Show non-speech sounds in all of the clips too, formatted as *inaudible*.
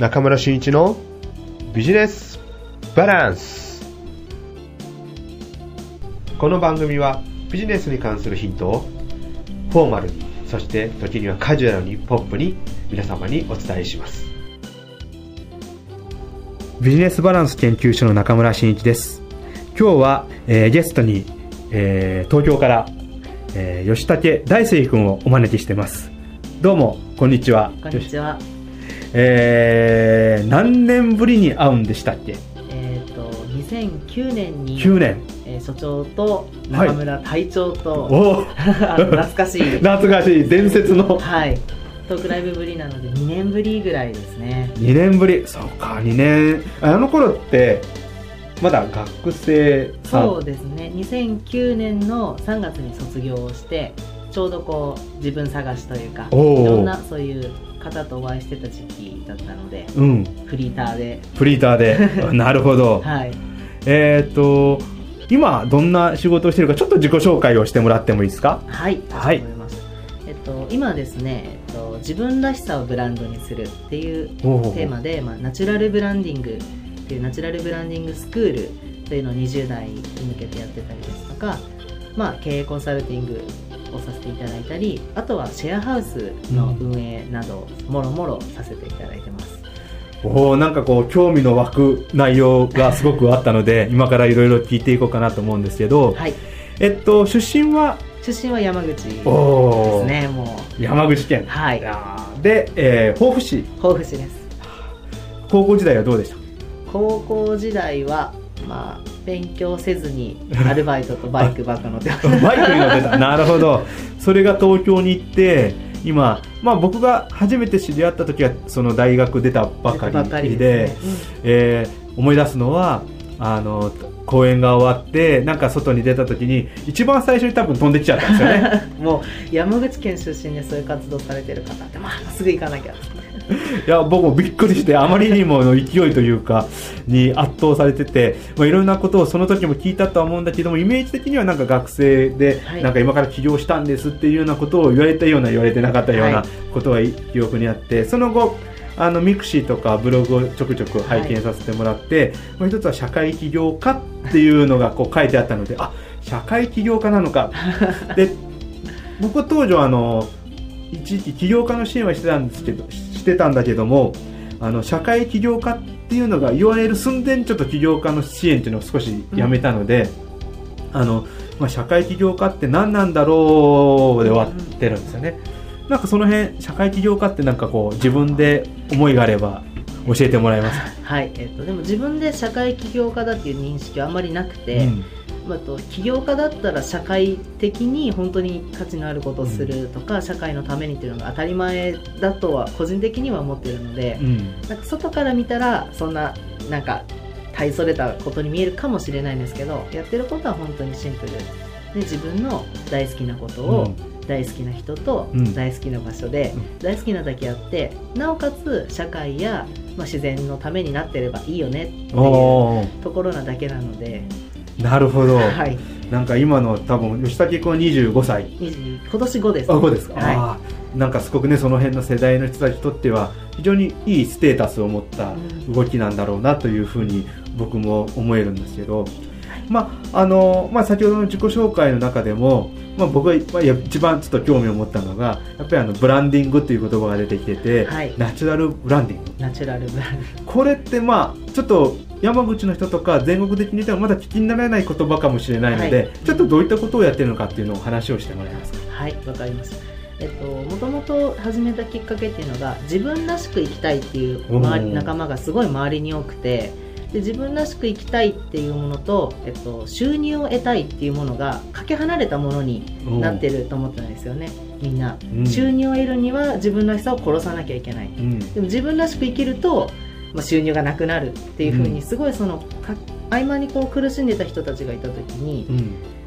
中村俊一のビジネスバランス。この番組はビジネスに関するヒントをフォーマルにそして時にはカジュアルにポップに皆様にお伝えします。ビジネスバランス研究所の中村真一です。今日は、えーゲストに、えー東京から、えー吉武大輔君をお招きしてます。どうもこんにちは。こんにちは。えー何年ぶりに会うんでしたっけ？えっ、と2009年に、9年。えー所長と中村隊長と、おお *laughs* あの懐かしい。懐かしい。伝説の。はい。トークライブぶりなので2年ぶりぐらいですね。2年ぶり。そうか2年。あの頃ってまだ学生そうですね。2009年の3月に卒業をして、ちょうどこう自分探しというか、いろんなそういう方とお会いしてた時期だったので、うん。フリーターで、フリーターで。*laughs* なるほど。はい。えっ、と今どんな仕事をしてるかちょっと自己紹介をしてもらってもいいですか？はい、はい。えっと、今ですね、えっと、自分らしさをブランドにするっていうテーマで、まあ、ナチュラルブランディングっていうナチュラルブランディングスクールというのを20代に向けてやってたりですとか、まあ、経営コンサルティングをさせていただいたりあとはシェアハウスの運営など、もろもろさせていただいてます。おおなんかこう興味の湧く内容がすごくあったので今からいろいろ聞いていこうかなと思うんですけど、はい。えっと出身は？出身は山口ですねも山口県。うはい。で、えー、甲府市。甲府市です。高校時代はどうでした？高校時代はまあ勉強せずに *laughs* アルバイトとバイクばっか乗ってバイクに乗ってた。*laughs* なるほど。それが東京に行って今、まあ、僕が初めて知り合った時はその大学出たばかりりでですね。えー思い出すのはあの公演が終わってなんか外に出た時に一番最初に多分飛んできちゃったんですよね。う *laughs* んもう山口県出身でそういう活動されてる方ってまあすぐ行かなきゃいや僕もびっくりしてあまりにもの勢いというかに圧倒されてて、まあ、いろんなことをその時も聞いたとは思うんだけどもイメージ的にはなんか学生ではい。なんか今から起業したんですっていうようなことを言われたような言われてなかったようはない。ことが記憶にあってその後あのミクシーとかブログをちょくちょく拝見させてもらって、もう一つは社会起業家っていうのがこう書いてあったのであ社会起業家なのか。*laughs* で僕当時はあの一時期起業家の支援はしてたんですけどしてたんだけどもあの社会起業家っていうのが言われる寸前にちょっと起業家の支援っていうのを少しやめたので、あのまあ、社会起業家って何なんだろうで終わってるんですよね、なんかその辺社会起業家ってなんかこう自分で思いがあれば教えてもらえますか、はい、えっと、でも自分で社会起業家だっていう認識はあんまりなくて、うん。まあ、と起業家だったら社会的に本当に価値のあることをするとか、社会のためにっていうのが当たり前だとは個人的には思ってるので、うん。なんか外から見たらそんななんか大それたことに見えるかもしれないんですけどやってることは本当にシンプル。で自分の大好きなことを大好きな人とうん。大好きな場所でうん。大好きなだけやってなおかつ社会や、まあ、自然のためになってればいいよねっていうところなだけなので、*laughs* なるほど、はい、なんか今の多分吉武君は25歳。20今年5です、あ、そうですか。はい。なんかすごくね、その辺の世代の人たちにとっては、非常にいいステータスを持ったうん。動きなんだろうなというふうに僕も思えるんですけど、まあ、あの、まあ、先ほどの自己紹介の中でも、まあ、僕がまあ一番ちょっと興味を持ったのが、やっぱりあの、ブランディングっていう言葉が出てきてて、はい。ナチュラルブランディング。ナチュラルブランドこれってまあ、ちょっと山口の人とか全国的に言ってもまだ聞きにならない言葉かもしれないので、はい。ちょっとどういったことをやってるのかっていうのを話をしてもらえますか？はい、わかりました。えっと、もともと始めたきっかけっていうのが自分らしく生きたいっていう周り仲間がすごい周りに多くてで自分らしく生きたいっていうものと、えっと、収入を得たいっていうものがかけ離れたものになってると思ったんですよね。みんな、うん。収入を得るには自分らしさを殺さなきゃいけない。うん。でも自分らしく生きると、まあ、収入がなくなるっていうふううん。にすごいそのか合間にこう苦しんでた人たちがいた時に、う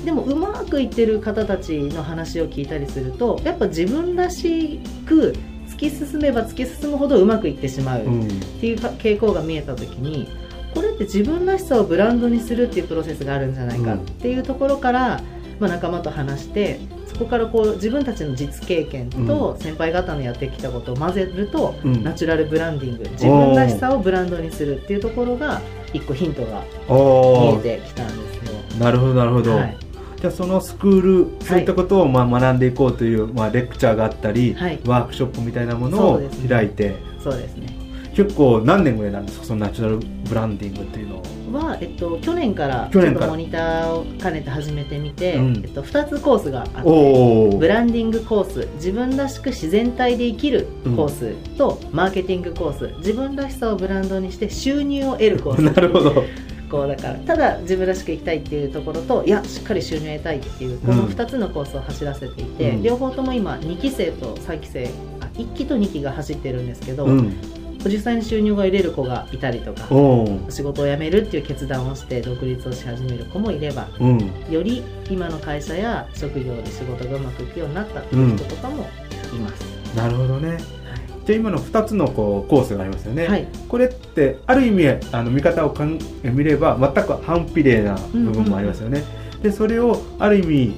ん。でもうまくいってる方たちの話を聞いたりするとやっぱ自分らしく突き進めば突き進むほどうまくいってしまうっうん。ていうか傾向が見えた時にこれって自分らしさをブランドにするっていうプロセスがあるんじゃないかっていうところから、まあ、仲間と話してそこからこう自分たちの実経験と先輩方のやってきたことを混ぜると、うん。ナチュラルブランディング自分らしさをブランドにするっていうところが一個ヒントが見おえてきたんですよ。なるほどなるほど、はい。じゃあそのスクールそういったことをまあ学んでいこうという、まあ、レクチャーがあったり、はい。ワークショップみたいなものを開いて、そうですね結構何年ぐらいなんですか？そのナチュラルブランディングっていうのは、えっと、去年からちょっとモニターを兼ねて始めてみて、うん。えっと、2つコースがあってブランディングコース自分らしく自然体で生きるコースと、マーケティングコース自分らしさをブランドにして収入を得るコース。*laughs* なるほど。こうだからただ自分らしく生きたいっていうところといやしっかり収入を得たいっていうこのうん。2つのコースを走らせていて、うん。両方とも今2期生と3期生あ1期と2期が走ってるんですけど、うん実際に収入が得れる子がいたりとか仕事を辞めるっていう決断をして独立をし始める子もいればうん。より今の会社や職業で仕事がうまくいくようになったっていう人とかもいます、なるほどね。じゃあ今の2つのこうコースがありますよね、はい。これってある意味あの見方をかん見れば全く反比例な部分もありますよね、でそれをある意味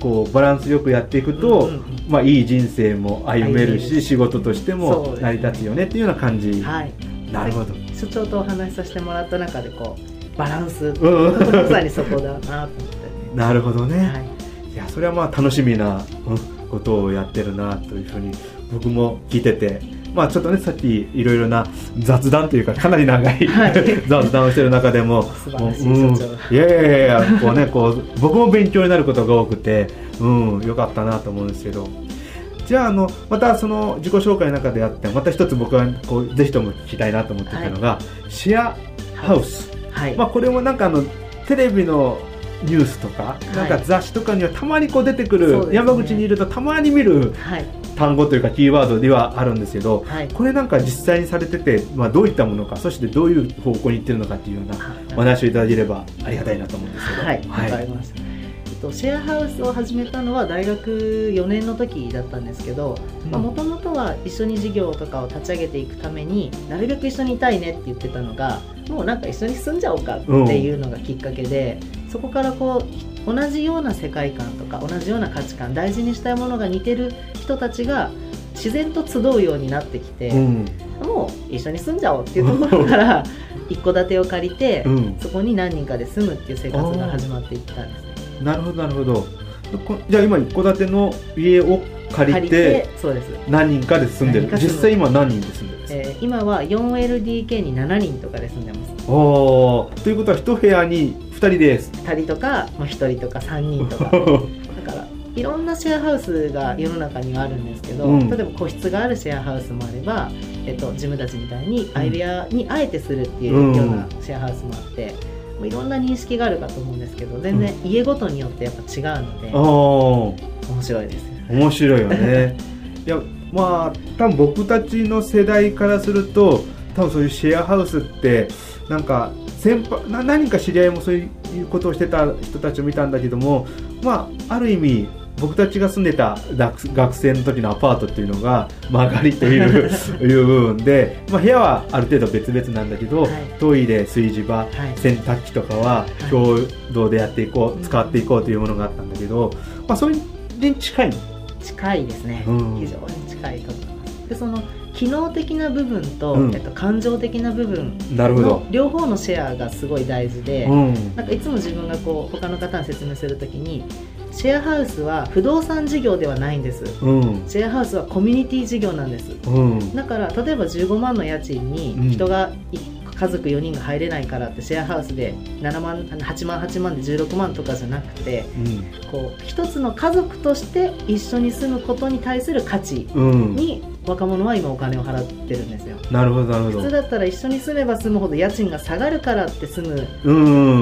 こうバランスよくやっていくと、うんうんうん。まあ、いい人生も歩めるし歩める。仕事としても成り立つよねっていうような感じ、はい。なるほど。所長とお話しさせてもらった中でこうバランス。まさにそこだなと思って。ねなるほどね、はい。い、やそれはまあ楽しみなうんことをやってるなというふうに僕も聞いててまあちょっとねさっきいろいろな雑談というかかなり長い、はい。*laughs* 雑談をしてる中でもううん。いやいやいやこうねこう僕も勉強になることが多くてうんよかったなと思うんですけど。じゃああのまたその自己紹介の中であってまた一つ僕はこうぜひとも聞きたいなと思っていたのが、シェアハウス、はい、まあ、これもなんかあのテレビのニュースとか、いなんか雑誌とかにはたまにこう出てくる、山口にいるとたまに見るはい単語というかキーワードではあるんですけどはい。これなんか実際にされてて、まあ、どういったものかそしてどういう方向に行ってるのかっていうようなお話をいただければありがたいなと思うんですけど。はい、わかりました。と、シェアハウスを始めたのは大学4年の時だったんですけどうん。もともとは一緒に事業とかを立ち上げていくためになるべく一緒にいたいねって言ってたのがもうなんか一緒に住んじゃおうかっていうのがきっかけで、そこからこう同じような世界観とか同じような価値観大事にしたいものが似てる人たちが自然と集うようになってきて、うん。もう一緒に住んじゃおうっていうところから一戸建てを借りて、うん。そこに何人かで住むっていう生活が始まっていったんですねなるほどなるほどこじゃあ今一戸建ての家を借りてそうです、何人かで住んでる。実際今何人で住んでるんです？か、えー今は 4LDK に7人とかで住んでます。おー。ということは一部屋に2人です2人とか、まあ、1人とか3人とか。*laughs* だからいろんなシェアハウスが世の中にはあるんですけど、うん。例えば個室があるシェアハウスもあれば、えっと、自分たちみたいに相部屋にあえてするっていうようなシェアハウスもあって、もういろんな認識があるかと思うんですけど全然家ごとによってやっぱ違うので、あー。面白いですよ面白いよね。*laughs* いやまあ多分僕たちの世代からすると多分そういうシェアハウスってなんか先輩な何人か知り合いもそういうことをしてた人たちを見たんだけどもまあある意味僕たちが住んでた学学生の時のアパートっていうのが曲がりという *laughs* いう部分で、まあ、部屋はある程度別々なんだけど、はい。トイレ炊事場はい。洗濯機とかは共同でやっていこう、うん使っていこうというものがあったんだけど、まあ、それに近い近いですね、うん。非常に近いと思います。でその機能的な部分と、うん。えっと、感情的な部分の両方のシェアがすごい大事で、うん。なんかいつも自分がこう他の方に説明するときにシェアハウスは不動産事業ではないんです。うん。シェアハウスはコミュニティ事業なんです。うん。だから例えば15万の家賃うん。に人がい家族4人が入れないからってシェアハウスで7万8万8万で16万とかじゃなくてこう一つの家族として一緒に住むことに対する価値うん、うん、に若者は今お金を払ってるんですよ。なるほどなるほど。普通だったら一緒に住めば住むほど家賃が下がるからって住むう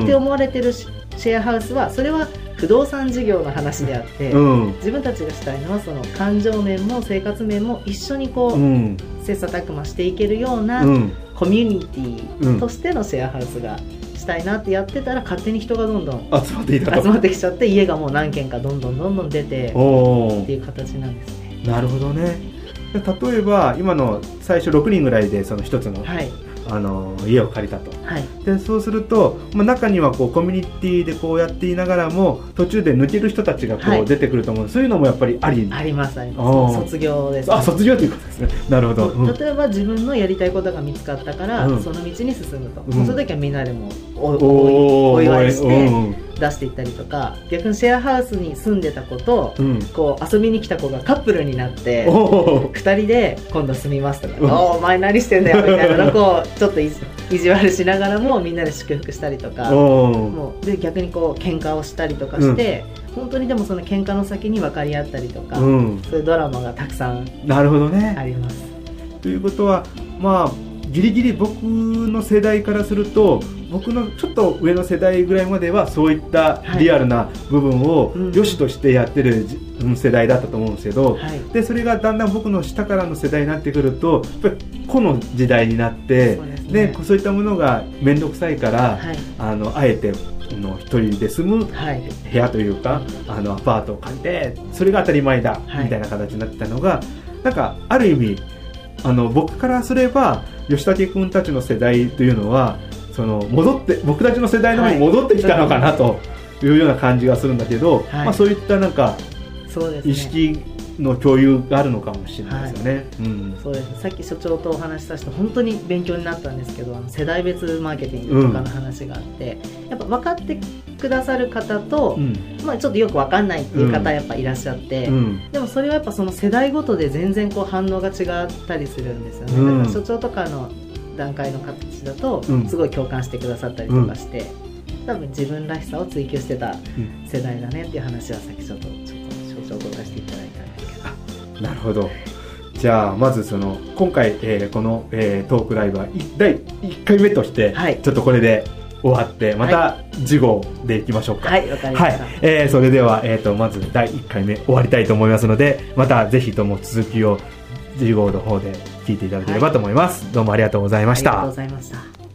ん。って思われてるシシェアハウスはそれは不動産事業の話であって、うん。自分たちがしたいのはその感情面も生活面も一緒にこう、うん。切磋琢磨していけるようなうん。コミュニティとしてのシェアハウスがしたいなってやってたら勝手に人がどんどん集まっていたと。集まってきちゃって家がもう何軒かどんどんどんどん出てっていう形なんですね。なるほどね。例えば今の最初6人ぐらいでその一つのはい、あの家を借りたと。はい。でそうすると、まあ、中にはこうコミュニティでこうやっていながらも途中で抜ける人たちがこはい。う出てくると思う、そういうのもやっぱりあり。ありますあります。卒業です、あ卒業ということですね。*laughs* なるほど、うん。例えば自分のやりたいことが見つかったから、うん。その道に進むと、うん。その時はみんなでもおおお祝いしてうん。出していったりとか逆にシェアハウスに住んでた子と、うん。こう遊びに来た子がカップルになっておお2人で今度住みますとか「うんおお前何してんだよ」みたいなのをこうちょっとい意地悪しながらもみんなで祝福したりとかおもうで逆にこう喧嘩をしたりとかして、本当にでもその喧嘩の先に分かり合ったりとか、うん。そういうドラマがたくさんなるほどね。あります。ということはまあギリギリ僕の世代からすると僕のちょっと上の世代ぐらいまではそういったリアルな部分をうん。良しとしてやってるじ世代だったと思うんですけど、はい。でそれがだんだん僕の下からの世代になってくるとやっぱり個の時代になってそうですね。でそういったものが面倒くさいから、はい。あのあえてあの一人で住むはい。部屋というかあのアパートを借りてそれが当たり前だ、はい。みたいな形になってたのがなんかある意味あの僕からすれば吉武君たちの世代というのはその戻って僕たちの世代の方に戻ってきたのかなというような感じがするんだけど、はい。まあ、そういったなんかそうですね。意識の共有があるのかもしれないですよね。うん。そうです。さっき所長とお話しさせて本当に勉強になったんですけどあの世代別マーケティングとかの話があって、やっぱ分かってくださる方と、うん。まあ、ちょっとよく分かんないっていう方やっぱいらっしゃって、うん。でもそれはやっぱその世代ごとで全然こう反応が違ったりするんですよね、うん。だから所長とかの段階の形だとうん。すごい共感してくださったりとかして、多分自分らしさを追求してたうん。世代だねっていう話はさっきちょっとなるほど。じゃあまずその今回、えーこの、えートークライブはい第1回目として、はい。ちょっとこれで終わってまた次号でいきましょうか。はいわかりまはい。した、、えーそれでは、えー、とまず第1回目終わりたいと思いますのでまたぜひとも続きを次号の方で聞いていただければと思います、どうもありがとうございました。ありがとうございました